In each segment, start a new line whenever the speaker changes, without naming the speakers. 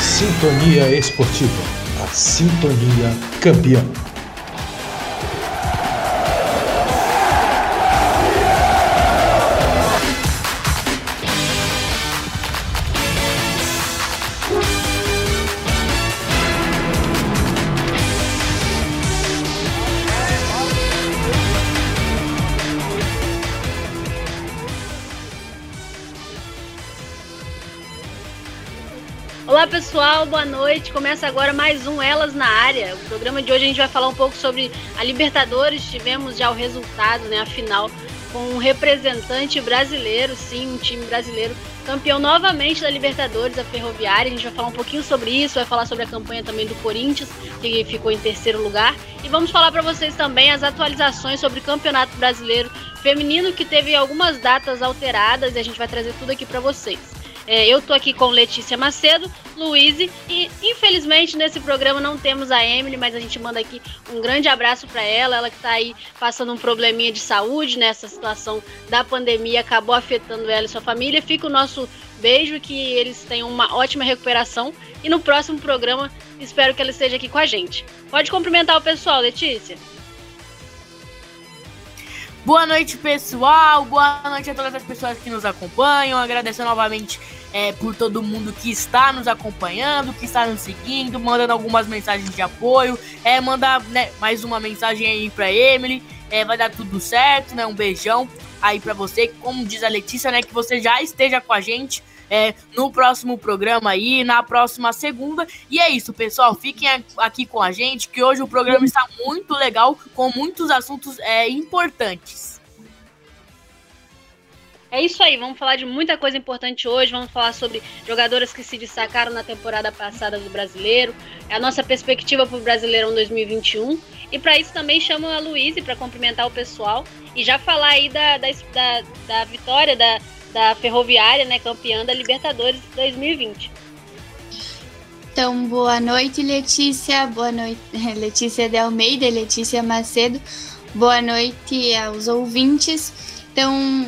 Sintonia Esportiva, a sintonia campeã.
Pessoal, boa noite. Começa agora mais um Elas na Área. O programa de hoje a gente vai falar um pouco sobre a Libertadores. Tivemos já o resultado, né, a final, com um representante brasileiro, sim, um time brasileiro campeão novamente da Libertadores, a Ferroviária. A gente vai falar um pouquinho sobre isso, vai falar sobre a campanha também do Corinthians, que ficou em terceiro lugar. E vamos falar para vocês também as atualizações sobre o Campeonato Brasileiro Feminino, que teve algumas datas alteradas e a gente vai trazer tudo aqui para vocês. É, eu tô aqui com Letícia Macedo, Luiz e infelizmente nesse programa não temos a Emily, mas a gente manda aqui um grande abraço para ela, ela que tá aí passando um probleminha de saúde nessa situação da pandemia, acabou afetando ela e sua família. Fica o nosso beijo que eles tenham uma ótima recuperação e no próximo programa espero que ela esteja aqui com a gente. Pode cumprimentar o pessoal, Letícia.
Boa noite, pessoal. Boa noite a todas as pessoas que nos acompanham. Agradeço novamente é, por todo mundo que está nos acompanhando, que está nos seguindo, mandando algumas mensagens de apoio. É, mandar né, mais uma mensagem aí para Emily. É, vai dar tudo certo, né? Um beijão aí para você. Como diz a Letícia, né? Que você já esteja com a gente é, no próximo programa aí, na próxima segunda. E é isso, pessoal. Fiquem aqui com a gente, que hoje o programa está muito legal, com muitos assuntos é, importantes.
É isso aí, vamos falar de muita coisa importante hoje. Vamos falar sobre jogadoras que se destacaram na temporada passada do brasileiro, é a nossa perspectiva para o Brasileirão 2021. E para isso também chamo a Luísa para cumprimentar o pessoal e já falar aí da, da, da, da vitória da, da Ferroviária, né, campeã da Libertadores 2020.
Então, boa noite, Letícia. Boa noite, Letícia de Almeida, Letícia Macedo. Boa noite aos ouvintes. Então,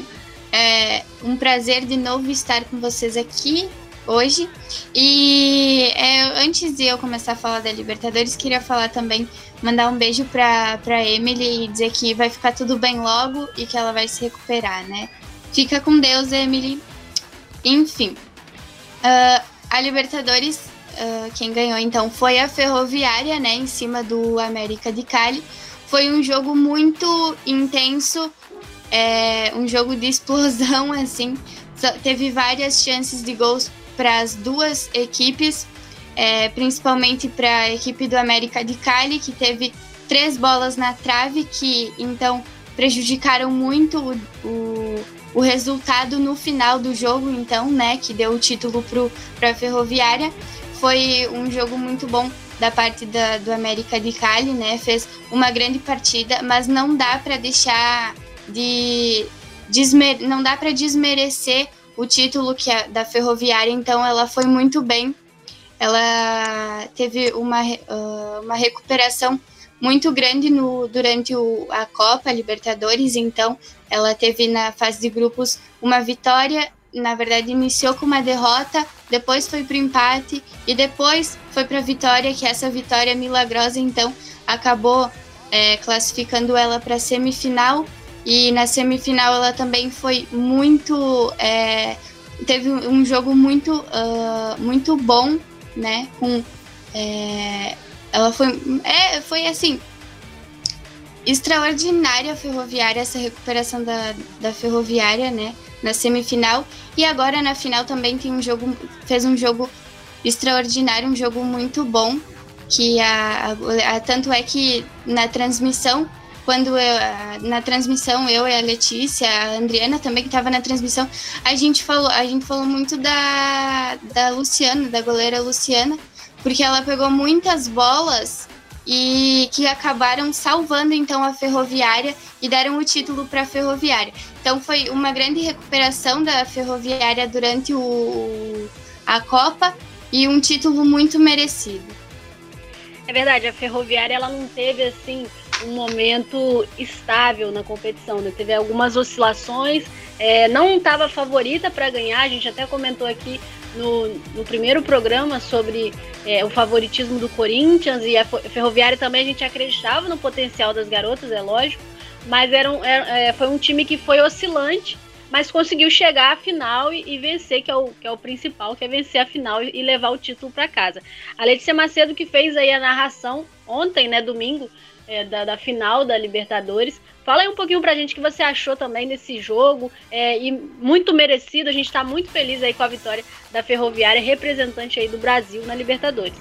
é um prazer de novo estar com vocês aqui hoje. E é, antes de eu começar a falar da Libertadores, queria falar também, mandar um beijo para pra Emily e dizer que vai ficar tudo bem logo e que ela vai se recuperar, né? Fica com Deus, Emily. Enfim, uh, a Libertadores, uh, quem ganhou então foi a Ferroviária, né? Em cima do América de Cali. Foi um jogo muito intenso é um jogo de explosão, assim. Teve várias chances de gols para as duas equipes, é, principalmente para a equipe do América de Cali, que teve três bolas na trave, que então prejudicaram muito o, o, o resultado no final do jogo, então, né, que deu o título para a Ferroviária. Foi um jogo muito bom da parte da, do América de Cali, né? Fez uma grande partida, mas não dá para deixar de desmer... não dá para desmerecer o título que é da Ferroviária, então ela foi muito bem. Ela teve uma, uh, uma recuperação muito grande no, durante o, a Copa Libertadores, então ela teve na fase de grupos uma vitória, na verdade iniciou com uma derrota, depois foi para o empate e depois foi para a vitória, que essa vitória milagrosa então acabou é, classificando ela para a semifinal e na semifinal ela também foi muito. É, teve um jogo muito, uh, muito bom, né? Com, é, ela foi. É, foi assim. Extraordinária a ferroviária, essa recuperação da, da ferroviária, né? Na semifinal. E agora na final também tem um jogo. Fez um jogo extraordinário, um jogo muito bom. Que a, a, tanto é que na transmissão quando eu, na transmissão, eu e a Letícia, a Adriana também que estava na transmissão, a gente falou, a gente falou muito da, da Luciana, da goleira Luciana, porque ela pegou muitas bolas e que acabaram salvando então a Ferroviária e deram o título para a Ferroviária. Então foi uma grande recuperação da Ferroviária durante o, a Copa e um título muito merecido.
É verdade, a Ferroviária ela não teve assim um momento estável na competição. Né? Teve algumas oscilações, é, não estava favorita para ganhar, a gente até comentou aqui no, no primeiro programa sobre é, o favoritismo do Corinthians e a Ferroviária também a gente acreditava no potencial das garotas, é lógico, mas era um, é, foi um time que foi oscilante, mas conseguiu chegar à final e, e, vencer, que é, o, que é o principal, que é vencer a final e, e levar o título para casa. A Letícia Macedo que fez aí a narração ontem, né, domingo, é, da, da, final da Libertadores. Fala aí um pouquinho pra gente o que você achou também desse jogo. É, e muito merecido, a gente está muito feliz aí com a vitória da Ferroviária, representante aí do Brasil na Libertadores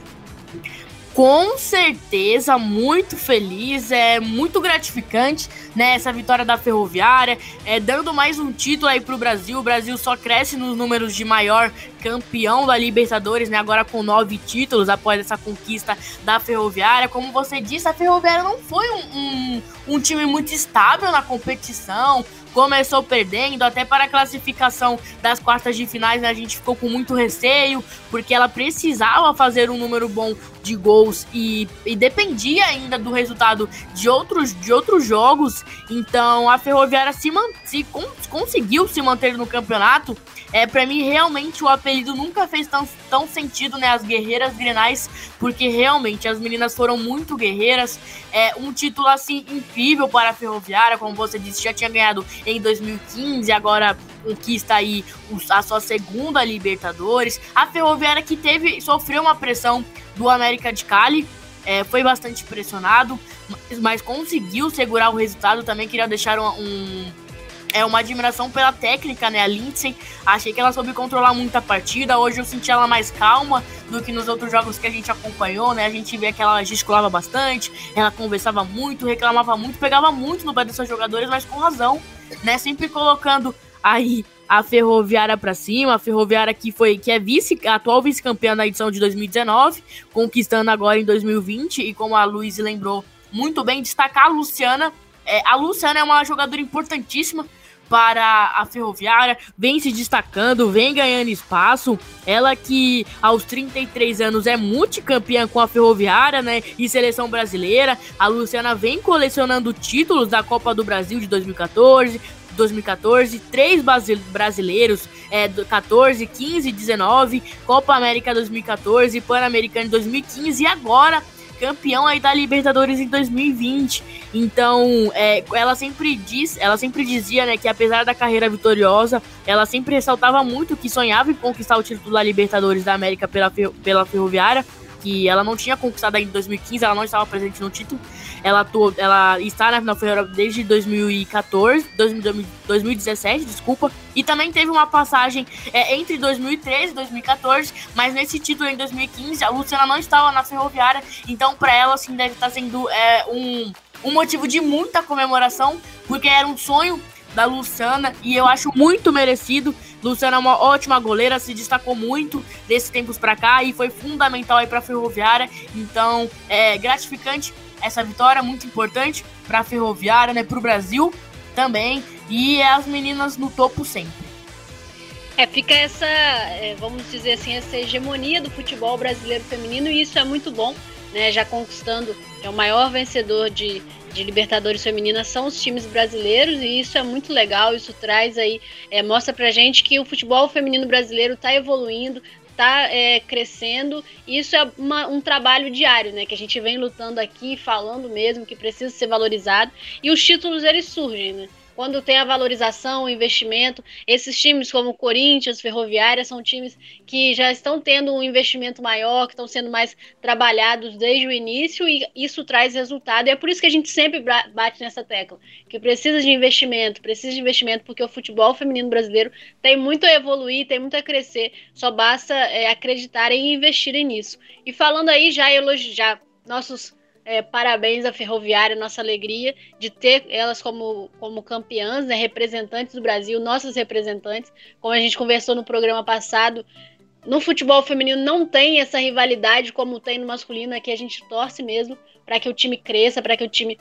com certeza muito feliz, é muito gratificante, né, essa vitória da Ferroviária, é dando mais um título aí pro Brasil. O Brasil só cresce nos números de maior campeão da Libertadores, né, agora com nove títulos após essa conquista da Ferroviária. Como você disse, a Ferroviária não foi um, um, um time muito estável na competição, começou perdendo, até para a classificação das quartas de finais, né, a gente ficou com muito receio, porque ela precisava fazer um número bom de gols e, e dependia ainda do resultado de outros, de outros jogos. Então a Ferroviária se, se conseguiu se manter no campeonato é, para mim, realmente, o apelido nunca fez tão, tão sentido, né? As guerreiras grenais, porque realmente as meninas foram muito guerreiras. É um título, assim, incrível para a Ferroviária, como você disse, já tinha ganhado em 2015, agora conquista aí a sua segunda Libertadores. A Ferroviária que teve, sofreu uma pressão do América de Cali, é, foi bastante pressionado, mas, mas, conseguiu segurar o resultado. Também queria deixar um, um é uma admiração pela técnica, né? A Lindsay, achei que ela soube controlar muito a partida. Hoje eu senti ela mais calma do que nos outros jogos que a gente acompanhou, né? A gente vê que ela gesticulava bastante, ela conversava muito, reclamava muito, pegava muito no pé dos seus jogadores, mas com razão, né? Sempre colocando aí a Ferroviária para cima, a Ferroviária que foi que é vice, atual vice-campeã na edição de 2019, conquistando agora em 2020 e como a Luiz lembrou muito bem, destacar a Luciana. É, a Luciana é uma jogadora importantíssima para a Ferroviária, vem se destacando, vem ganhando espaço. Ela que aos 33 anos é multicampeã com a Ferroviária, né? E seleção brasileira. A Luciana vem colecionando títulos da Copa do Brasil de 2014, 2014, três brasileiros, é, 14, 15, 19, Copa América 2014, Pan-Americano 2015 e agora campeão aí da Libertadores em 2020. Então, é, ela sempre diz, ela sempre dizia, né, que apesar da carreira vitoriosa, ela sempre ressaltava muito que sonhava em conquistar o título da Libertadores da América pela, pela Ferroviária que ela não tinha conquistado ainda em 2015, ela não estava presente no título. Ela, ela está na final Ferreira desde 2014, 2017, desculpa. E também teve uma passagem é, entre 2013 e 2014, mas nesse título em 2015 a Luciana não estava na Ferroviária, então para ela assim deve estar sendo é, um, um motivo de muita comemoração, porque era um sonho da Luciana e eu acho muito merecido. Luciana é uma ótima goleira, se destacou muito desses tempos para cá e foi fundamental aí para a Ferroviária. Então, é gratificante essa vitória, muito importante para a Ferroviária, né, para o Brasil também e as meninas no topo sempre.
É, fica essa, é, vamos dizer assim, essa hegemonia do futebol brasileiro feminino e isso é muito bom, né? Já conquistando, é o maior vencedor de, de Libertadores Feminina são os times brasileiros e isso é muito legal. Isso traz aí, é, mostra pra gente que o futebol feminino brasileiro está evoluindo, está é, crescendo. E isso é uma, um trabalho diário, né? Que a gente vem lutando aqui, falando mesmo que precisa ser valorizado. E os títulos eles surgem, né? Quando tem a valorização, o investimento. Esses times como Corinthians, Ferroviária, são times que já estão tendo um investimento maior, que estão sendo mais trabalhados desde o início e isso traz resultado. E é por isso que a gente sempre bate nessa tecla, que precisa de investimento, precisa de investimento, porque o futebol feminino brasileiro tem muito a evoluir, tem muito a crescer, só basta é, acreditarem e investirem nisso. E falando aí, já elogiar nossos é, parabéns à Ferroviária, nossa alegria de ter elas como, como campeãs, né, representantes do Brasil, nossas representantes. Como a gente conversou no programa passado, no futebol feminino não tem essa rivalidade como tem no masculino, aqui a gente torce mesmo para que o time cresça, para que o time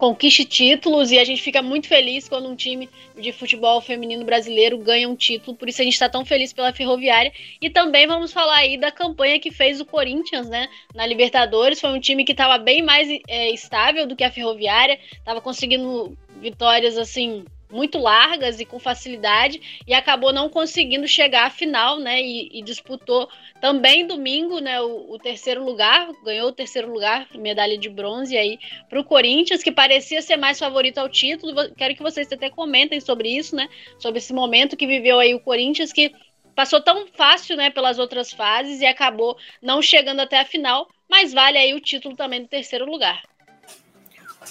conquiste títulos e a gente fica muito feliz quando um time de futebol feminino brasileiro ganha um título, por isso a gente está tão feliz pela Ferroviária. E também vamos falar aí da campanha que fez o Corinthians, né, na Libertadores. Foi um time que estava bem mais é, estável do que a Ferroviária, estava conseguindo vitórias assim muito largas e com facilidade e acabou não conseguindo chegar à final, né? E, e disputou também domingo, né? O, o, terceiro lugar, ganhou o terceiro lugar, medalha de bronze aí para o Corinthians, que parecia ser mais favorito ao título. Quero que vocês até comentem sobre isso, né? Sobre esse momento que viveu aí o Corinthians, que passou tão fácil, né? Pelas outras fases e acabou não chegando até a final, mas vale aí o título também do terceiro lugar.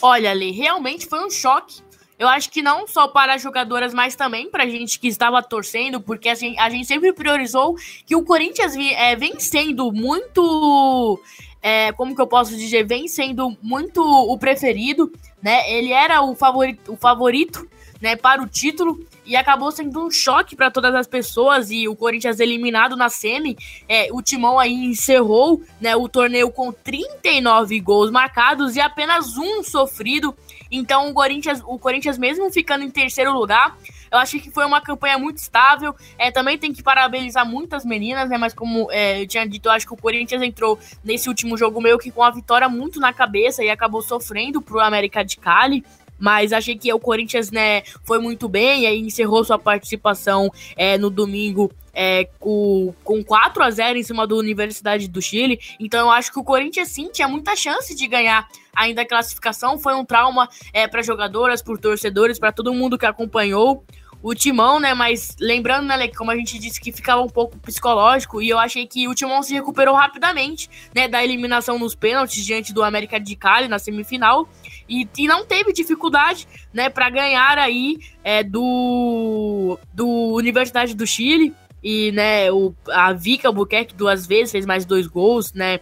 Olha, ali, realmente foi um choque eu acho que não só para as jogadoras, mas também para a gente que estava torcendo, porque a gente, a gente sempre priorizou que o Corinthians é, vem sendo muito. É, como que eu posso dizer? Vem sendo muito o preferido, né? Ele era o favorito, o favorito né, para o título e acabou sendo um choque para todas as pessoas e o Corinthians eliminado na semi, é, o Timão aí encerrou né, o torneio com 39 gols marcados e apenas um sofrido então o Corinthians, o Corinthians mesmo ficando em terceiro lugar, eu acho que foi uma campanha muito estável. É, também tem que parabenizar muitas meninas, né? Mas como é, eu tinha dito, eu acho que o Corinthians entrou nesse último jogo meio que com a vitória muito na cabeça e acabou sofrendo pro América de Cali mas achei que o Corinthians né, foi muito bem e aí encerrou sua participação é, no domingo é, com, com 4 a 0 em cima da Universidade do Chile. Então eu acho que o Corinthians sim tinha muita chance de ganhar ainda a classificação. Foi um trauma é, para jogadoras, por torcedores, para todo mundo que acompanhou o Timão, né? Mas lembrando, né, como a gente disse que ficava um pouco psicológico, e eu achei que o Timão se recuperou rapidamente, né, da eliminação nos pênaltis diante do América de Cali na semifinal. E, e não teve dificuldade, né, para ganhar aí é, do, do Universidade do Chile. E, né, o, a Vika Albuquerque duas vezes fez mais dois gols, né?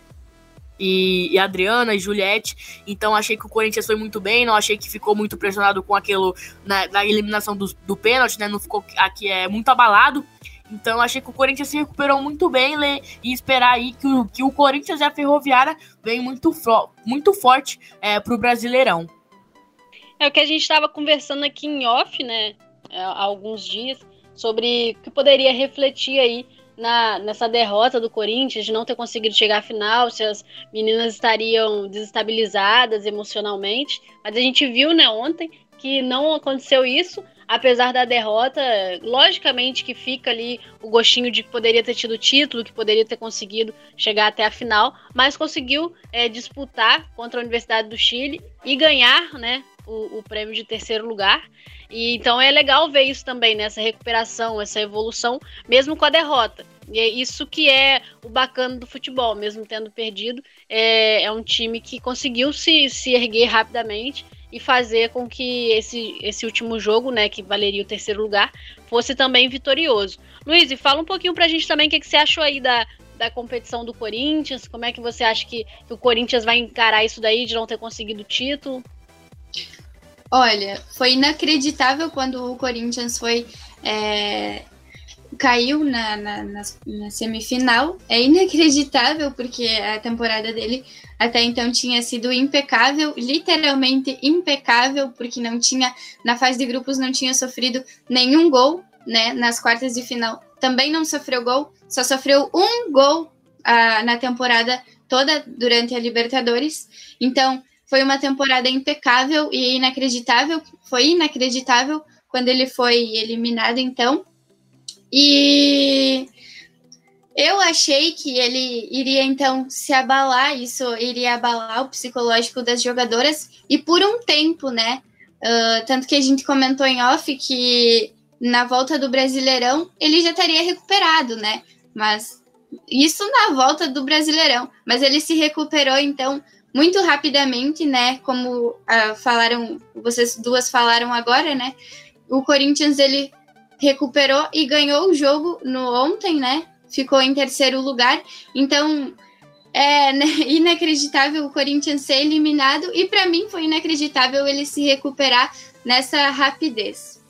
e, e Adriana e Juliette. Então achei que o Corinthians foi muito bem, não achei que ficou muito pressionado com aquilo na, na eliminação do, do pênalti, né? Não ficou aqui é muito abalado. Então achei que o Corinthians se recuperou muito bem e esperar aí que o, que o Corinthians e a Ferroviária vem muito, muito forte é, para o Brasileirão.
É o que a gente estava conversando aqui em off, né? Há alguns dias, sobre o que poderia refletir aí na, nessa derrota do Corinthians, de não ter conseguido chegar à final, se as meninas estariam desestabilizadas emocionalmente. Mas a gente viu, né, ontem, que não aconteceu isso, apesar da derrota. Logicamente que fica ali o gostinho de que poderia ter tido título, que poderia ter conseguido chegar até a final, mas conseguiu é, disputar contra a Universidade do Chile e ganhar, né, o, o prêmio de terceiro lugar. E então é legal ver isso também, né? recuperação, essa evolução, mesmo com a derrota. E é isso que é o bacana do futebol, mesmo tendo perdido. É, é um time que conseguiu se, se erguer rapidamente e fazer com que esse, esse último jogo, né, que valeria o terceiro lugar, fosse também vitorioso. Luiz, fala um pouquinho pra gente também o que, que você achou aí da, da competição do Corinthians, como é que você acha que, que o Corinthians vai encarar isso daí de não ter conseguido o título?
Olha, foi inacreditável quando o Corinthians foi. É, caiu na, na, na, na, semifinal. É inacreditável, porque a temporada dele até então tinha sido impecável, literalmente impecável, porque não tinha, na fase de grupos, não tinha sofrido nenhum gol, né? Nas quartas de final também não sofreu gol, só sofreu um gol ah, na temporada toda durante a Libertadores. Então, foi uma temporada impecável e inacreditável. Foi inacreditável quando ele foi eliminado, então. E eu achei que ele iria então se abalar, isso iria abalar o psicológico das jogadoras e por um tempo, né? Uh, tanto que a gente comentou em off que na volta do Brasileirão ele já estaria recuperado, né? Mas isso na volta do Brasileirão, mas ele se recuperou então muito rapidamente, né? Como uh, falaram, vocês duas falaram agora, né? O Corinthians ele recuperou e ganhou o jogo no ontem, né? Ficou em terceiro lugar. Então é né, inacreditável o Corinthians ser eliminado e para mim foi inacreditável ele se recuperar nessa rapidez.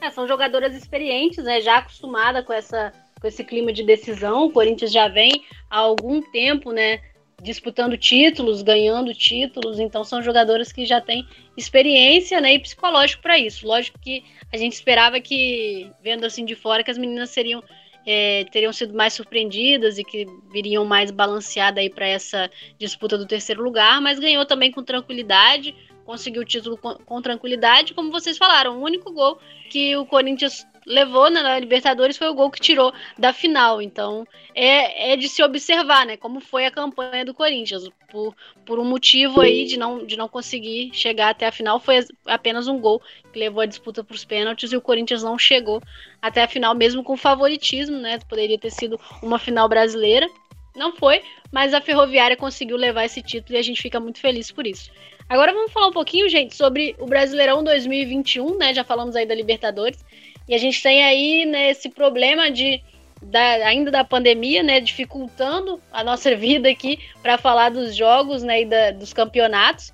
É, são jogadoras experientes, né? Já acostumada com essa com esse clima de decisão. O Corinthians já vem há algum tempo, né? Disputando títulos, ganhando títulos, então são jogadoras que já têm experiência né, e psicológico para isso. Lógico que a gente esperava que, vendo assim de fora, que as meninas seriam é, teriam sido mais surpreendidas e que viriam mais balanceadas aí para essa disputa do terceiro lugar, mas ganhou também com tranquilidade, conseguiu o título com, com, tranquilidade, como vocês falaram, o único gol que o Corinthians levou né, na Libertadores foi o gol que tirou da final. Então é, é de se observar, né? Como foi a campanha do Corinthians. Por, por um motivo aí de não, de não conseguir chegar até a final, foi apenas um gol que levou a disputa para os pênaltis e o Corinthians não chegou até a final, mesmo com favoritismo, né? Poderia ter sido uma final brasileira. Não foi, mas a Ferroviária conseguiu levar esse título e a gente fica muito feliz por isso. Agora vamos falar um pouquinho, gente, sobre o Brasileirão 2021, né? Já falamos aí da Libertadores. E a gente tem aí né, esse problema de da, ainda da pandemia, né, dificultando a nossa vida aqui para falar dos jogos né, e da, dos campeonatos.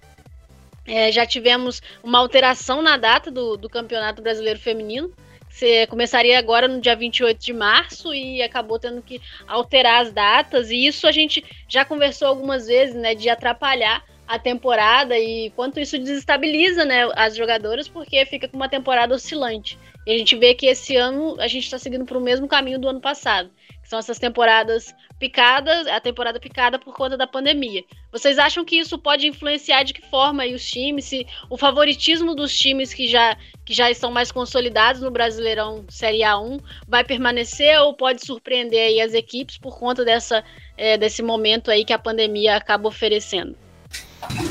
É, já tivemos uma alteração na data do, do Campeonato Brasileiro Feminino. Você começaria agora no dia 28 de março e acabou tendo que alterar as datas. E isso a gente já conversou algumas vezes, né, de atrapalhar a temporada e quanto isso desestabiliza né, as jogadoras, porque fica com uma temporada oscilante. E a gente vê que esse ano a gente está seguindo para o mesmo caminho do ano passado, que são essas temporadas picadas, a temporada picada por conta da pandemia. Vocês acham que isso pode influenciar de que forma os times, se o favoritismo dos times que já, que já estão mais consolidados no Brasileirão Série A1 vai permanecer ou pode surpreender as equipes por conta dessa, é, desse momento aí que a pandemia acaba oferecendo?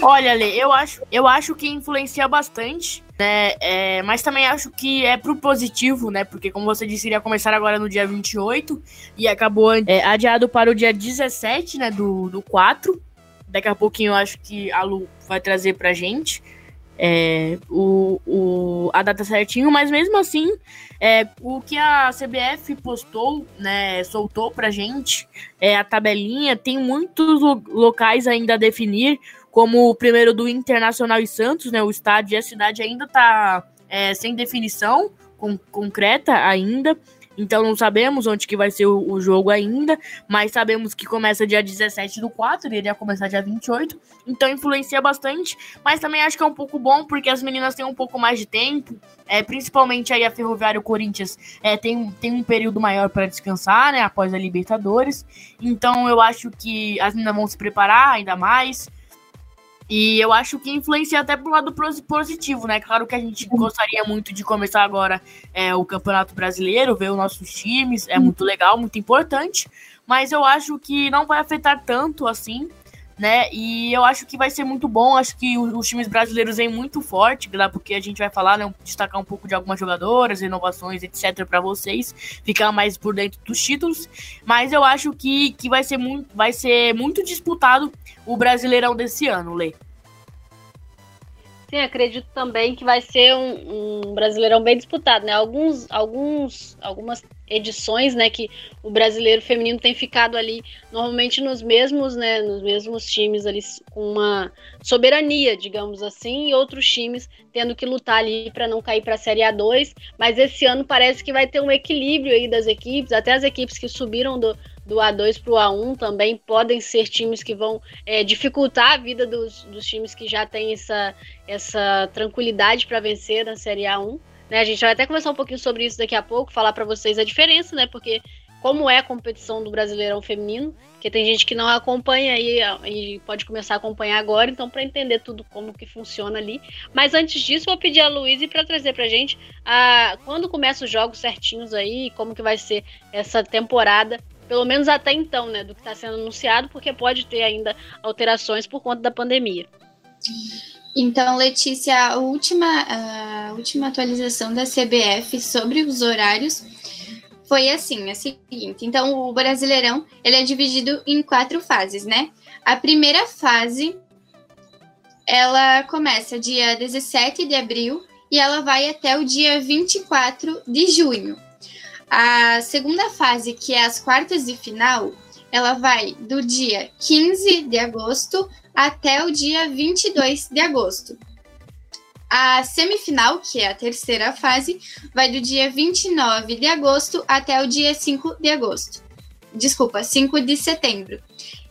Olha, Lê, eu acho, eu acho que influencia bastante, né? É, mas também acho que é pro positivo, né? Porque, como você disse, iria começar agora no dia 28 e acabou é, adiado para o dia 17, né? Do, do 4. Daqui a pouquinho eu acho que a Lu vai trazer pra gente é, o, o, a data certinho, mas mesmo assim, é, o que a CBF postou, né, soltou pra gente, é a tabelinha, tem muitos locais ainda a definir, como o primeiro do Internacional e Santos, né, o estádio e a cidade ainda tá é, sem definição com, concreta ainda, então não sabemos onde que vai ser o, o, jogo ainda, mas sabemos que começa dia 17 do 4 e ele ia começar dia 28. Então influencia bastante, mas também acho que é um pouco bom porque as meninas têm um pouco mais de tempo, é, principalmente aí a Ferroviária e o Corinthians é, tem, tem um período maior para descansar, né, após a Libertadores. Então eu acho que as meninas vão se preparar ainda mais. E eu acho que influencia até pro lado positivo, né? Claro que a gente gostaria muito de começar agora é, o Campeonato Brasileiro, ver os nossos times, é muito legal, muito importante, mas eu acho que não vai afetar tanto assim, né? E eu acho que vai ser muito bom, acho que os, times brasileiros vêm muito forte, lá porque a gente vai falar, né, destacar um pouco de algumas jogadoras, inovações, etc para vocês, ficar mais por dentro dos títulos, mas eu acho que, que vai ser muito vai ser muito disputado o Brasileirão desse ano, Lê.
Sim, acredito também que vai ser um, um, brasileirão bem disputado, né? Alguns, alguns, algumas edições, né, que o brasileiro feminino tem ficado ali normalmente nos mesmos, né, nos mesmos times ali com uma soberania, digamos assim, e outros times tendo que lutar ali para não cair para a Série A2, mas esse ano parece que vai ter um equilíbrio aí das equipes, até as equipes que subiram do, do A2 para o A1 também podem ser times que vão é, dificultar a vida dos, dos times que já têm essa, essa tranquilidade para vencer na Série A1. Né? A gente vai até conversar um pouquinho sobre isso daqui a pouco, falar para vocês a diferença, né? Porque como é a competição do Brasileirão Feminino, que tem gente que não acompanha aí e pode começar a acompanhar agora, então para entender tudo como que funciona ali. Mas antes disso, vou pedir a Luísa para trazer pra gente a quando começam os jogos certinhos aí, como que vai ser essa temporada pelo menos até então, né, do que está sendo anunciado, porque pode ter ainda alterações por conta da pandemia.
Então, Letícia, a última, a última atualização da CBF sobre os horários foi assim, a seguinte. Então, o Brasileirão ele é dividido em quatro fases, né? A primeira fase ela começa dia 17 de abril e ela vai até o dia 24 de junho. A segunda fase, que é as quartas de final, ela vai do dia 15 de agosto até o dia 22 de agosto. A semifinal, que é a terceira fase, vai do dia 29 de agosto até o dia 5 de agosto. Desculpa, 5 de setembro.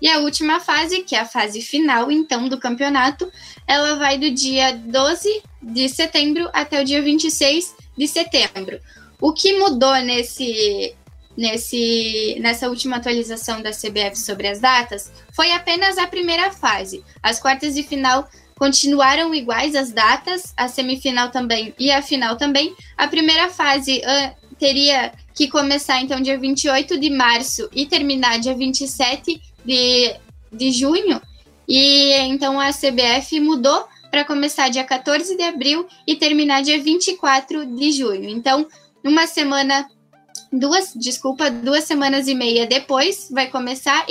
E a última fase, que é a fase final, então, do campeonato, ela vai do dia 12 de setembro até o dia 26 de setembro. O que mudou nesse, nesse, nessa última atualização da CBF sobre as datas foi apenas a primeira fase. As quartas de final continuaram iguais as datas, a semifinal também e a final também. A primeira fase uh, teria que começar então dia 28 de março e terminar dia 27 de, de junho. E então a CBF mudou para começar dia 14 de abril e terminar dia 24 de junho. Então, uma semana, duas, desculpa, duas semanas e meia depois vai começar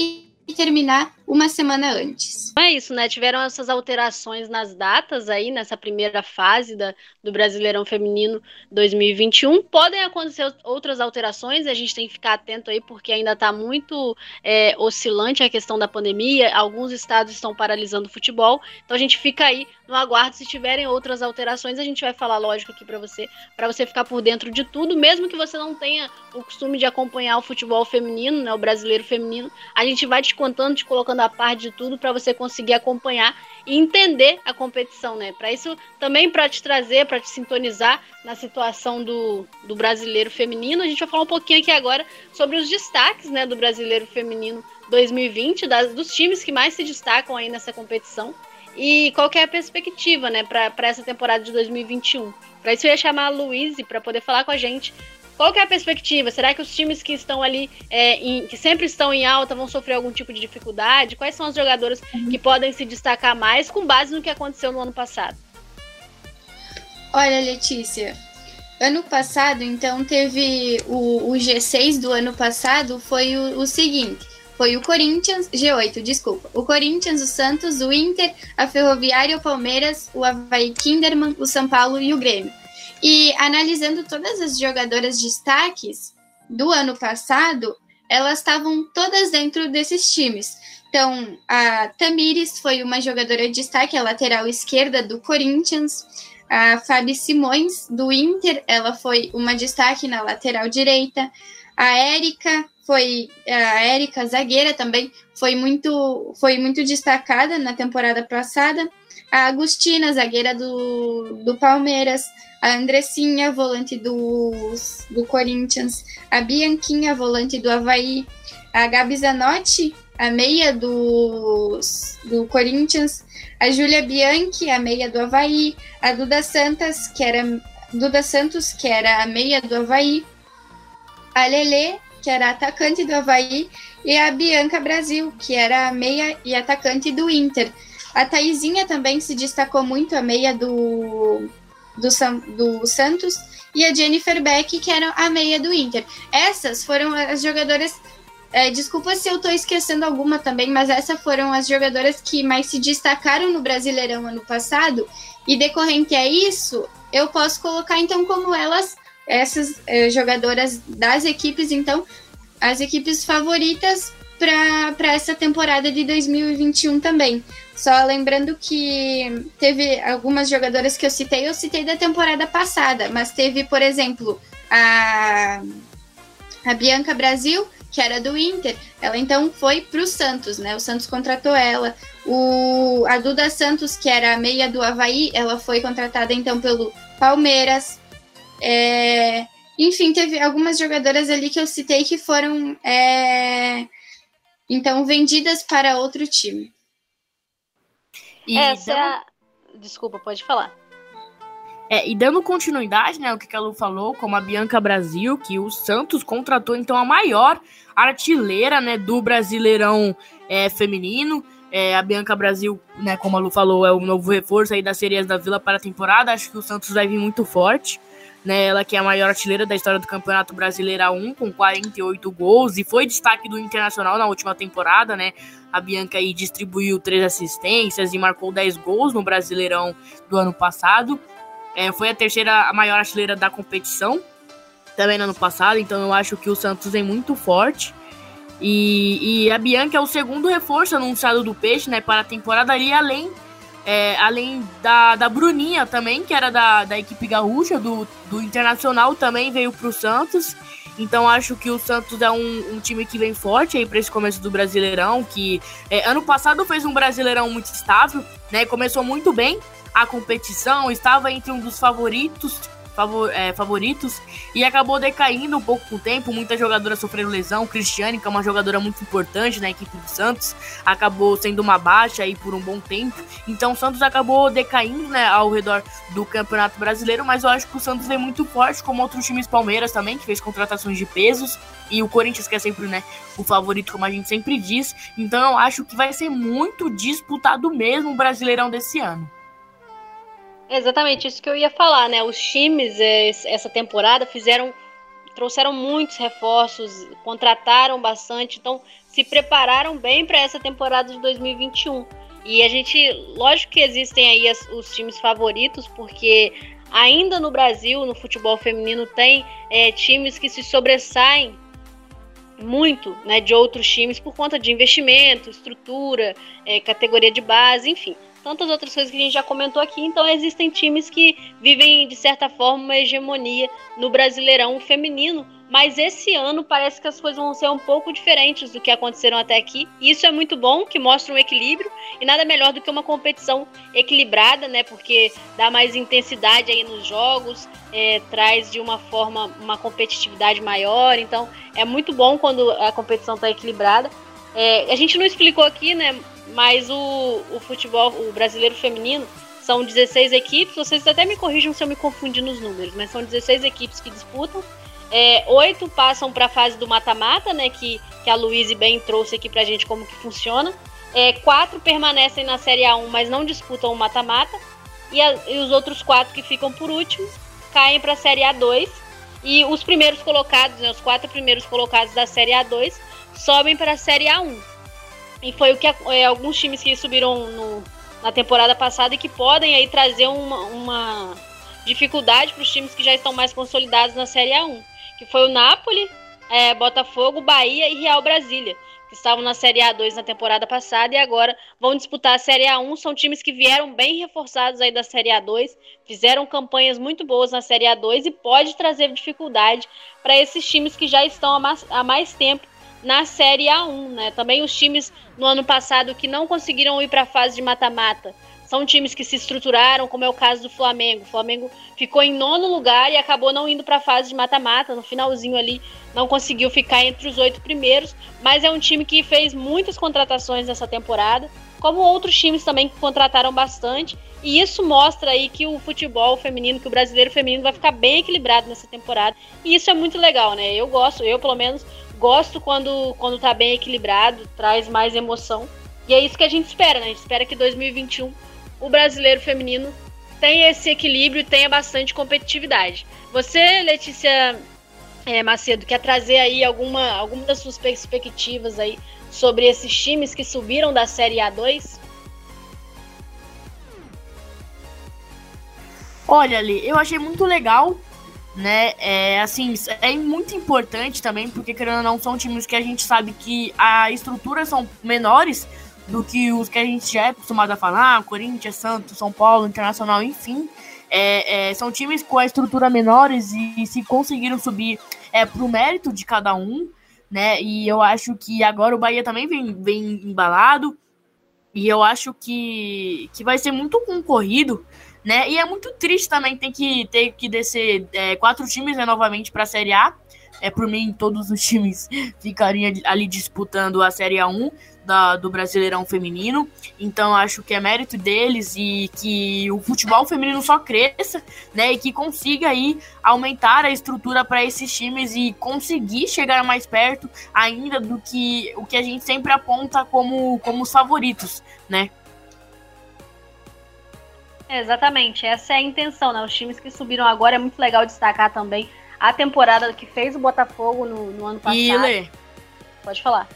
e terminar uma semana antes.
É isso, né? Tiveram essas alterações nas datas aí, nessa primeira fase da, do Brasileirão Feminino 2021. Podem acontecer outras alterações, a gente tem que ficar atento aí, porque ainda está muito é, oscilante a questão da pandemia. Alguns estados estão paralisando o futebol, então a gente fica aí no aguardo. Se tiverem outras alterações, a gente vai falar, lógico, aqui para você, para você ficar por dentro de tudo, mesmo que você não tenha o costume de acompanhar o futebol feminino, né, o brasileiro feminino, a gente vai te contando, te colocando a parte de tudo para você conseguir acompanhar e entender a competição, né? Para isso também para te trazer, para te sintonizar na situação do, do brasileiro feminino, a gente vai falar um pouquinho aqui agora sobre os destaques, né, do brasileiro feminino 2020, das, dos times que mais se destacam aí nessa competição. E qual é a perspectiva, né, para essa temporada de 2021? Para isso eu ia chamar a Luíse para poder falar com a gente qual é a perspectiva? Será que os times que estão ali, é, em, que sempre estão em alta, vão sofrer algum tipo de dificuldade? Quais são as jogadoras uhum. que podem se destacar mais com base no que aconteceu no ano passado?
Olha, Letícia, ano passado, então, teve o, o G6 do ano passado foi o, o seguinte. Foi o Corinthians, G8, desculpa. O Corinthians, o Santos, o Inter, a Ferroviária, o Palmeiras, o Havaí Kinderman, o São Paulo e o Grêmio. E analisando todas as jogadoras destaques do ano passado, elas estavam todas dentro desses times. Então, a Tamires foi uma jogadora de destaque, a lateral esquerda do Corinthians. A Fabi Simões, do Inter, ela foi uma destaque na lateral direita. A Érica foi a Érica zagueira também foi muito foi muito destacada na temporada passada. A Agustina, zagueira do, do Palmeiras. A Andressinha, volante do, do Corinthians, a Bianquinha, volante do Havaí, a Gabi Zanotti, a meia do, do Corinthians, a Júlia Bianchi, a meia do Havaí, a Duda Santos, que era Duda Santos, que era a meia do Havaí, a Lele, que era atacante do Havaí, e a Bianca Brasil, que era meia e atacante do Inter. A Taizinha também se destacou muito, a meia do, do, do Santos, e a Jennifer Beck, que era a meia do Inter. Essas foram as jogadoras. É, desculpa se eu estou esquecendo alguma também, mas essas foram as jogadoras que mais se destacaram no Brasileirão ano passado. E decorrente a isso, eu posso colocar então como elas, essas é, jogadoras das equipes, então, as equipes favoritas para essa temporada de 2021 também. Só lembrando que teve algumas jogadoras que eu citei, eu citei da temporada passada, mas teve, por exemplo, a, a Bianca Brasil, que era do Inter, ela então foi para o Santos, né? O Santos contratou ela. O, a Duda Santos, que era a meia do Havaí, ela foi contratada então pelo Palmeiras. É, enfim, teve algumas jogadoras ali que eu citei que foram é, então vendidas para outro time.
E Essa dando... Desculpa, pode falar.
É, e dando continuidade, né, o que a Lu falou, como a Bianca Brasil, que o Santos contratou então a maior artilheira, né, do Brasileirão é, feminino. É, a Bianca Brasil, né, como a Lu falou, é o novo reforço aí das Sereias da Vila para a temporada. Acho que o Santos vai vir muito forte. Né, ela que é a maior artilheira da história do Campeonato Brasileiro A1, com 48 gols, e foi destaque do Internacional na última temporada, né? A Bianca aí distribuiu três assistências e marcou 10 gols no Brasileirão do ano passado. É, foi a terceira a maior artilheira da competição, também no ano passado, então eu acho que o Santos vem muito forte. E, e a Bianca é o segundo reforço anunciado do Peixe, né, para a temporada ali, além é, além da, da Bruninha também, que era da, da equipe gaúcha, do, do Internacional, também veio para o Santos. Então acho que o Santos é um, um time que vem forte aí para esse começo do Brasileirão, que é, ano passado fez um Brasileirão muito estável, né? Começou muito bem a competição, estava entre um dos favoritos favor, é, favoritos e acabou decaindo um pouco com o tempo. Muitas jogadoras sofreram lesão. Cristiane, que é uma jogadora muito importante na equipe do Santos, acabou sendo uma baixa aí por um bom tempo. Então o Santos acabou decaindo né, ao redor do Campeonato Brasileiro, mas eu acho que o Santos vem muito forte, como outros times Palmeiras também, que fez contratações de pesos, e o Corinthians, que é sempre né, o favorito, como a gente sempre diz. Então eu acho que vai ser muito disputado mesmo o Brasileirão desse ano.
Exatamente, isso que eu ia falar, né? Os times essa temporada fizeram trouxeram muitos reforços, contrataram bastante, então se prepararam bem para essa temporada de 2021. E a gente, lógico que existem aí as, os times favoritos, porque ainda no Brasil, no futebol feminino, tem é, times que se sobressaem muito né, de outros times por conta de investimento, estrutura, é, categoria de base, enfim tantas outras coisas que a gente já comentou aqui. Então existem times que vivem, de certa forma, uma hegemonia no Brasileirão feminino. Mas esse ano parece que as coisas vão ser um pouco diferentes do que aconteceram até aqui. E isso é muito bom, que mostra um equilíbrio. E nada melhor do que uma competição equilibrada, né? Porque dá mais intensidade aí nos jogos, é, traz de uma forma uma competitividade maior. Então é muito bom quando a competição está equilibrada. É, a gente não explicou aqui, né? Mas o, o futebol, o brasileiro feminino, são 16 equipes. Vocês até me corrijam se eu me confundir nos números, mas são 16 equipes que disputam. É, oito passam para a fase do mata-mata, né? Que, que a Luíse bem trouxe aqui para a gente como que funciona. É, quatro permanecem na Série A1, mas não disputam o mata-mata. E, e, os outros quatro que ficam por último caem para a Série A2. E os primeiros colocados, né, os quatro primeiros colocados da Série A2, sobem para a Série A1. E foi o que é, alguns times que subiram no, na temporada passada e que podem aí trazer uma, uma dificuldade para os times que já estão mais consolidados na Série A1, que foi o Napoli, é, Botafogo, Bahia e Real Brasília, que estavam na Série A2 na temporada passada e agora vão disputar a Série A1. São times que vieram bem reforçados aí da Série A2, fizeram campanhas muito boas na Série A2 e pode trazer dificuldade para esses times que já estão há mais, há mais tempo na Série A1, né? Também os times no ano passado que não conseguiram ir para a fase de mata-mata são times que se estruturaram, como é o caso do Flamengo. O Flamengo ficou em nono lugar e acabou não indo para a fase de mata-mata. No finalzinho ali, não conseguiu ficar entre os oito primeiros. Mas é um time que fez muitas contratações nessa temporada, como outros times também que contrataram bastante. E isso mostra aí que o futebol feminino, que o brasileiro feminino vai ficar bem equilibrado nessa temporada. E isso é muito legal, né? Eu gosto, eu pelo menos gosto quando, quando tá bem equilibrado, traz mais emoção. E é isso que a gente espera, né? A gente espera que 2021 o brasileiro feminino tenha esse equilíbrio e tenha bastante competitividade. Você, Letícia é, Macedo, quer trazer aí alguma, alguma das suas perspectivas aí sobre esses times que subiram da Série A2?
Olha ali, eu achei muito legal né? É assim, é muito importante também, porque querendo ou não, são times que a gente sabe que a estrutura são menores do que os que a gente já é acostumado a falar, Corinthians, Santos, São Paulo, Internacional, enfim. É, é, são times com a estrutura menores e, se conseguiram subir é pro mérito de cada um, né? E eu acho que agora o Bahia também vem, vem embalado. E eu acho que, que vai ser muito concorrido né? E é muito triste também ter que ter que descer é, quatro times né, novamente para a Série A. É, por mim, todos os times ficariam ali disputando a Série A1 da, do Brasileirão Feminino. Então, acho que é mérito deles e que o futebol feminino só cresça, né? E que consiga aí aumentar a estrutura para esses times e conseguir chegar mais perto ainda do que o que a gente sempre aponta como, como os favoritos, né?
Exatamente, essa é a intenção, né? Os times que subiram agora é muito legal destacar também a temporada que fez o Botafogo no, no ano passado. E Lê, Pode falar.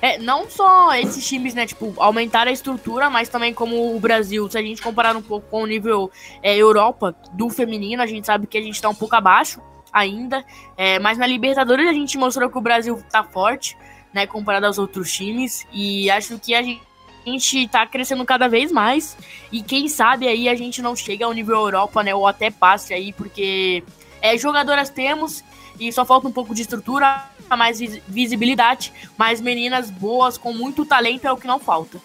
É, não só esses times, né, tipo, aumentar a estrutura, mas também como o Brasil, se a gente comparar um pouco com o nível é, Europa do feminino, a gente sabe que a gente tá um pouco abaixo ainda, é, mas na Libertadores a gente mostrou que o Brasil tá forte, né, comparado aos outros times, e acho que a gente a gente tá crescendo cada vez mais. E quem sabe aí a gente não chega ao nível Europa, né? Ou até passe aí, porque é, jogadoras temos e só falta um pouco de estrutura, mais visibilidade. Mas meninas boas, com muito talento, é o que não falta.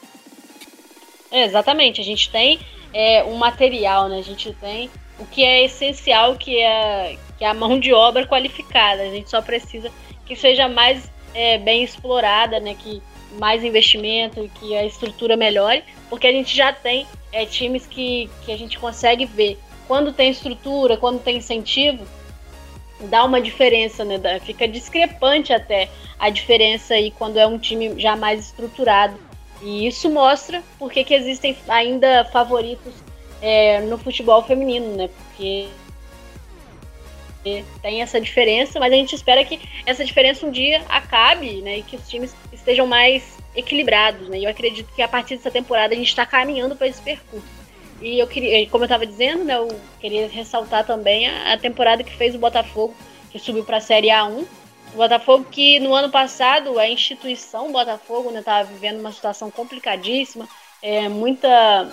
Exatamente, a gente tem é, um material, né? A gente tem o que é essencial, que é, que é a mão de obra qualificada. A gente só precisa que seja mais é, bem explorada, né? Que mais investimento, que a estrutura melhore, porque a gente já tem é, times que, que a gente consegue ver quando tem estrutura, quando tem incentivo, dá uma diferença, né? Fica discrepante até a diferença aí quando é um time já mais estruturado. E isso mostra porque que existem ainda favoritos é, no futebol feminino, né? Porque tem essa diferença, mas a gente espera que essa diferença um dia acabe, né? E que os times estejam mais equilibrados, né? Eu acredito que a partir dessa temporada a gente está caminhando para esse percurso. E eu queria, como eu estava dizendo, né? Eu queria ressaltar também a, a temporada que fez o Botafogo, que subiu para a Série A1. O Botafogo que no ano passado a instituição Botafogo estava né, vivendo uma situação complicadíssima, é, muita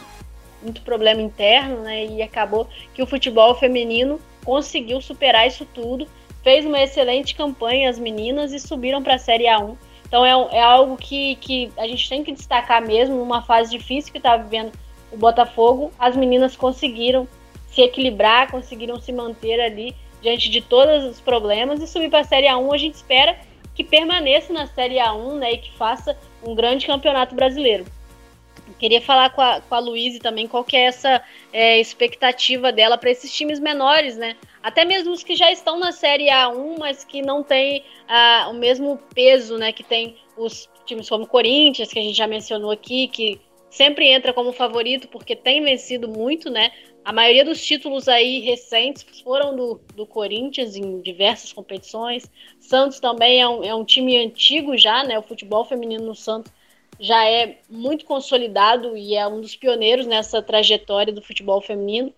muito problema interno, né? E acabou que o futebol feminino conseguiu superar isso tudo, fez uma excelente campanha as meninas e subiram para a Série A1. Então é, é algo que, que a gente tem que destacar mesmo, numa fase difícil que está vivendo o Botafogo, as meninas conseguiram se equilibrar, conseguiram se manter ali diante de todos os problemas e subir para a Série A1. A gente espera que permaneça na Série A1 né, e que faça um grande campeonato brasileiro. Queria falar com a, com a Luíse também qual que é essa é, expectativa dela para esses times menores, né? Até mesmo os que já estão na Série A1, mas que não tem ah, o mesmo peso, né? Que tem os times como Corinthians, que a gente já mencionou aqui, que sempre entra como favorito porque tem vencido muito, né? A maioria dos títulos aí recentes foram do, do Corinthians em diversas competições. Santos também é um, é um time antigo já, né? O futebol feminino no Santos já é muito consolidado e é um dos pioneiros nessa trajetória do futebol feminino.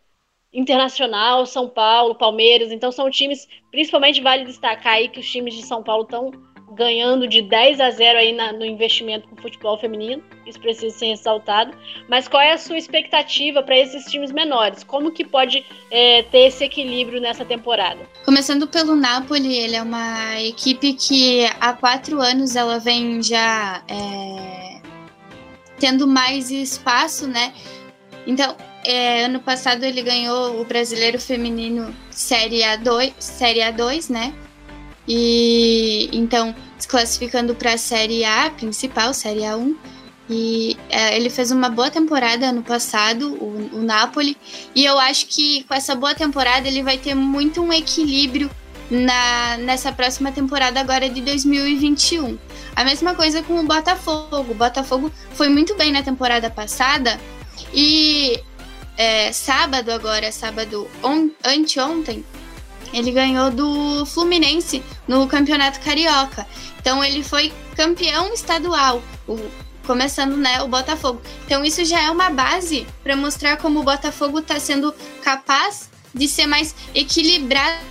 Internacional, São Paulo, Palmeiras, então são times, principalmente vale destacar aí que os times de São Paulo estão ganhando de 10 a 0 aí na, no investimento com o futebol feminino, isso precisa ser ressaltado. Mas qual é a sua expectativa para esses times menores? Como que pode é, ter esse equilíbrio nessa temporada?
Começando pelo Napoli, ele é uma equipe que há quatro anos ela vem já é, tendo mais espaço, né? Então, é, ano passado ele ganhou o Brasileiro Feminino Série A2, Série A2, né? E então, se classificando para a Série A principal, Série A1. E é, ele fez uma boa temporada ano passado, o, o Napoli. E eu acho que com essa boa temporada ele vai ter muito um equilíbrio na, nessa próxima temporada agora de 2021. A mesma coisa com o Botafogo. O Botafogo foi muito bem na temporada passada e é, sábado agora, sábado on, anteontem, ele ganhou do Fluminense no Campeonato Carioca. Então ele foi campeão estadual, o, começando né, o Botafogo. Então isso já é uma base para mostrar como o Botafogo está sendo capaz de ser mais equilibrado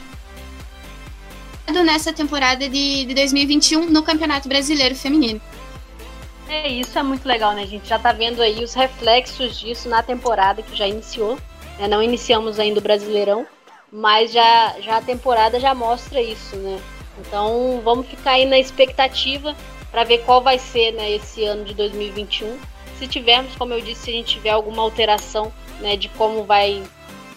nessa temporada de, de 2021 no Campeonato Brasileiro Feminino.
É, isso é muito legal, né? A gente já tá vendo aí os reflexos disso na temporada que já iniciou. Né? Não iniciamos ainda o Brasileirão, mas já, já a temporada já mostra isso, né? Então vamos ficar aí na expectativa para ver qual vai ser né, esse ano de 2021. Se tivermos, como eu disse, se a gente tiver alguma alteração né, de como vai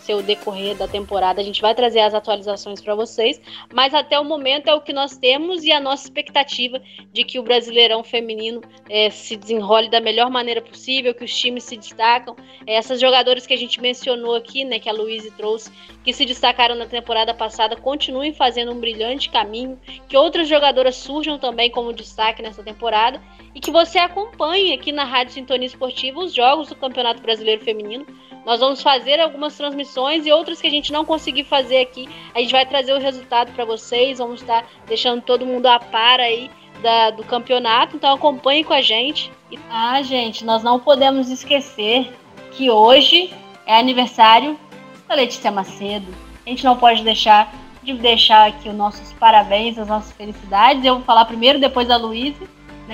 ser o decorrer da temporada. A gente vai trazer as atualizações para vocês, mas até o momento é o que nós temos e a nossa expectativa de que o Brasileirão Feminino é, se desenrole da melhor maneira possível, que os times se destacam. É, essas jogadoras que a gente mencionou aqui, né, que a Luísa trouxe, que se destacaram na temporada passada, continuem fazendo um brilhante caminho, que outras jogadoras surjam também como destaque nessa temporada e que você acompanhe aqui na Rádio Sintonia Esportiva os jogos do Campeonato Brasileiro Feminino nós vamos fazer algumas transmissões e outras que a gente não conseguir fazer aqui, a gente vai trazer o resultado para vocês, vamos estar deixando todo mundo a par aí da, do campeonato, então acompanhe com a gente. Ah, gente, nós não podemos esquecer que hoje é aniversário da Letícia Macedo. A gente não pode deixar de deixar aqui os nossos parabéns, as nossas felicidades. Eu vou falar primeiro, depois da Luísa.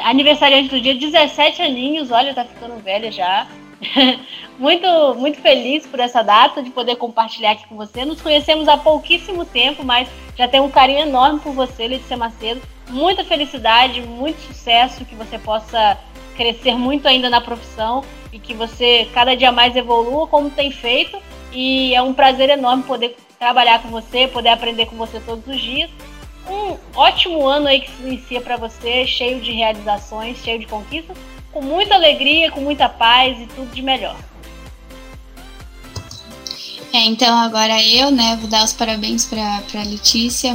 Aniversariante do dia, 17 aninhos, olha, tá ficando velha já. muito, muito feliz por essa data, de poder compartilhar aqui com você. Nos conhecemos há pouquíssimo tempo, mas já tenho um carinho enorme por você, Letícia Macedo. Muita felicidade, muito sucesso, que você possa crescer muito ainda na profissão e que você cada dia mais evolua como tem feito E é um prazer enorme poder trabalhar com você, poder aprender com você todos os dias. Um ótimo ano aí que se inicia para você, cheio de realizações, cheio de conquistas, com muita alegria, com muita paz e tudo de melhor.
É, então agora eu, né, vou dar os parabéns para Letícia.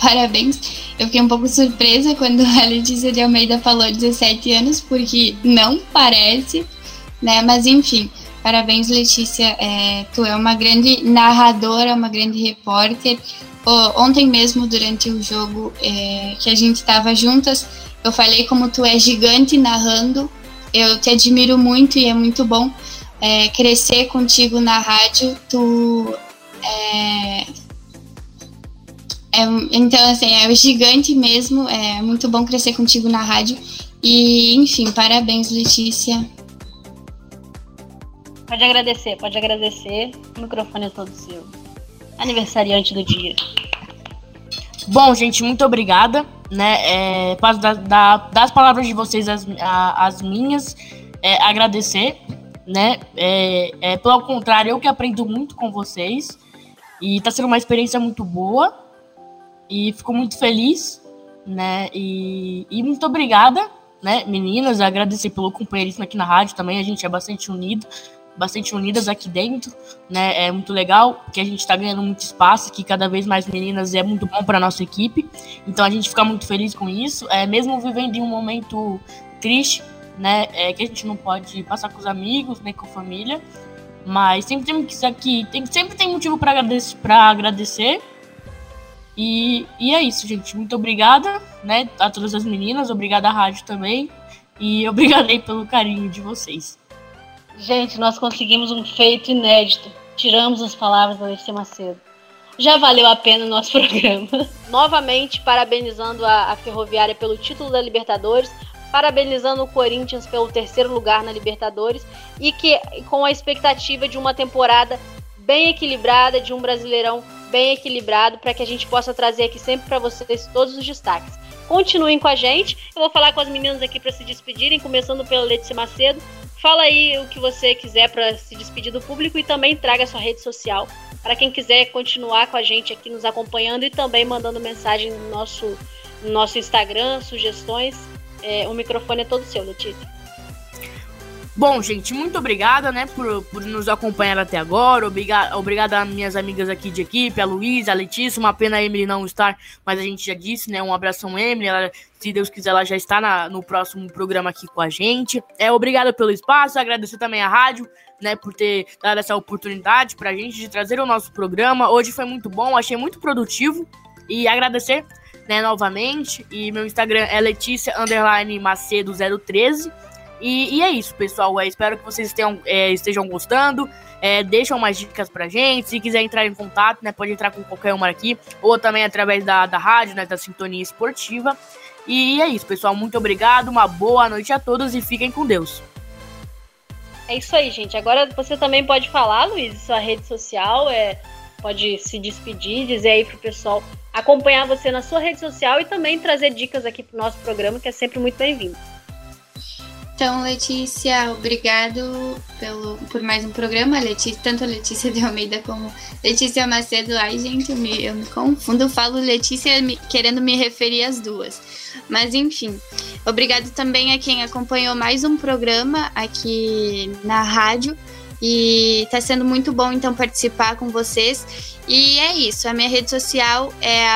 Parabéns. Eu fiquei um pouco surpresa quando a Letícia de Almeida falou 17 anos, porque não parece, né? Mas enfim, parabéns, Letícia. É, tu é uma grande narradora, uma grande repórter. Ontem mesmo, durante o jogo é, que a gente estava juntas, eu falei como tu é gigante narrando. Eu te admiro muito e é muito bom é, crescer contigo na rádio. Tu é, é, então, assim, é gigante mesmo. É muito bom crescer contigo na rádio. E, enfim, parabéns, Letícia.
Pode agradecer, pode agradecer. O microfone é todo seu. Aniversariante do dia.
Bom, gente, muito obrigada. Né? É, da, das palavras de vocês, as minhas, é, agradecer. Né? É, é, pelo contrário, eu que aprendo muito com vocês. E tá sendo uma experiência muito boa. E fico muito feliz, né? E, e muito obrigada, né, meninas? Agradecer pelo companheirismo aqui na rádio também. A gente é bastante unido bastante unidas aqui dentro, né? É muito legal, porque a gente está ganhando muito espaço aqui, cada vez mais meninas, é muito bom para nossa equipe. Então a gente fica muito feliz com isso. É, mesmo vivendo em um momento triste, né? É, que a gente não pode passar com os amigos, nem com a família. Mas sempre tem que aqui, tem, sempre tem motivo para agradecer, agradecer. E, e é isso, gente. Muito obrigada, né, a todas as meninas, obrigada à rádio também. E obrigada aí pelo carinho de vocês.
Gente, nós conseguimos um feito inédito. Tiramos as palavras da Letícia Macedo. Já valeu a pena o nosso programa. Novamente, parabenizando a, a Ferroviária pelo título da Libertadores, parabenizando o Corinthians pelo terceiro lugar na Libertadores e que com a expectativa de uma temporada bem equilibrada, de um Brasileirão bem equilibrado, para que a gente possa trazer aqui sempre para vocês todos os destaques. Continuem com a gente. Eu vou falar com as meninas aqui para se despedirem, começando pela Letícia Macedo. Fala aí o que você quiser para se despedir do público e também traga sua rede social para quem quiser continuar com a gente aqui nos acompanhando e também mandando mensagem no nosso, no nosso Instagram, sugestões. É, o microfone é todo seu, Letícia.
Bom, gente, muito obrigada, né, por, por nos acompanhar até agora. Obrigada, obrigada às minhas amigas aqui de equipe, a Luísa, a Letícia. Uma pena a Emily não estar, mas a gente já disse, né? Um abração, Emily. Ela, se Deus quiser, ela já está na, no próximo programa aqui com a gente. É, obrigada pelo espaço, agradecer também à rádio, né, por ter dado essa oportunidade pra gente de trazer o nosso programa. Hoje foi muito bom, achei muito produtivo. E agradecer, né, novamente. E meu Instagram é Letícia Macedo 013. E, e, é isso, pessoal. É, espero que vocês tenham, é, estejam gostando. É, deixam mais dicas pra gente. Se quiser entrar em contato, né, pode entrar com qualquer uma aqui. Ou também através da, da rádio, né, da Sintonia Esportiva. E é isso, pessoal. Muito obrigado. Uma boa noite a todos e fiquem com Deus.
É isso aí, gente. Agora você também pode falar, Luiz, sua rede social. É, pode se despedir, dizer aí pro pessoal acompanhar você na sua rede social e também trazer dicas aqui pro nosso programa, que é sempre muito bem-vindo.
Então, Letícia, obrigado pelo, por mais um programa. Letícia, tanto a Letícia de Almeida como Letícia Macedo. Ai, gente, eu me, eu me confundo. Eu falo Letícia me, querendo me referir às duas. Mas, enfim, obrigado também a quem acompanhou mais um programa aqui na rádio. E está sendo muito bom, então, participar com vocês. E é isso. A minha rede social é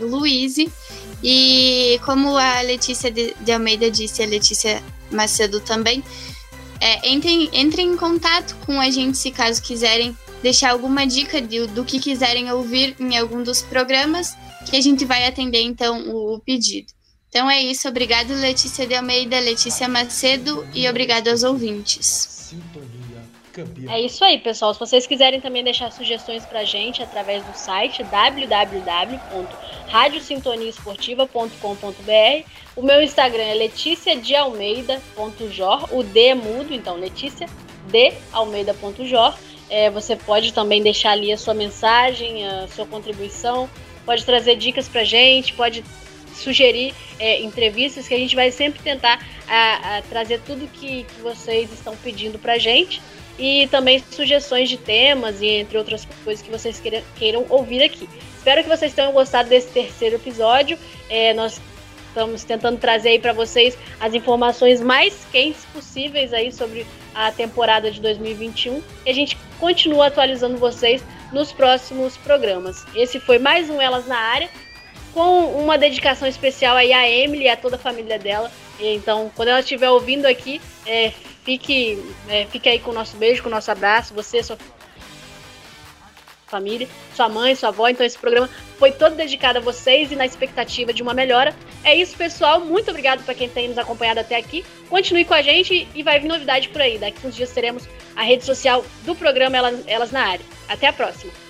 Luize. E como a Letícia de, Almeida disse, a Letícia Macedo também, é, entrem, entrem em contato com a gente se caso quiserem deixar alguma dica de, do que quiserem ouvir em algum dos programas, que a gente vai atender então o, o pedido. Então é isso, obrigado Letícia de Almeida, Letícia Macedo e obrigado aos ouvintes.
Campeão. É isso aí, pessoal. Se vocês quiserem também deixar sugestões pra gente através do site www.radiosintoniaesportiva.com.br. O meu Instagram é leticiadealmeida.jor. O D é mudo, então Letícia de almeida.jor. É, você pode também deixar ali a sua mensagem, a sua contribuição, pode trazer dicas pra gente, pode sugerir é, entrevistas que a gente vai sempre tentar a, a trazer tudo que, que vocês estão pedindo pra gente. E também sugestões de temas e entre outras coisas que vocês queiram, ouvir aqui. Espero que vocês tenham gostado desse terceiro episódio. É, nós estamos tentando trazer aí para vocês as informações mais quentes possíveis aí sobre a temporada de 2021 e a gente continua atualizando vocês nos próximos programas. Esse foi mais um Elas na Área, com uma dedicação especial aí a Emily e a toda a família dela. Então, quando ela estiver ouvindo aqui, é, fique, é, fique aí com o nosso beijo, com o nosso abraço, você, sua família, sua mãe, sua avó. Então, esse programa foi todo dedicado a vocês e na expectativa de uma melhora. É isso, pessoal. Muito obrigado para quem tem nos acompanhado até aqui. Continue com a gente e vai vir novidade por aí. Daqui uns dias teremos a rede social do programa Elas, Elas na Área. Até a próxima.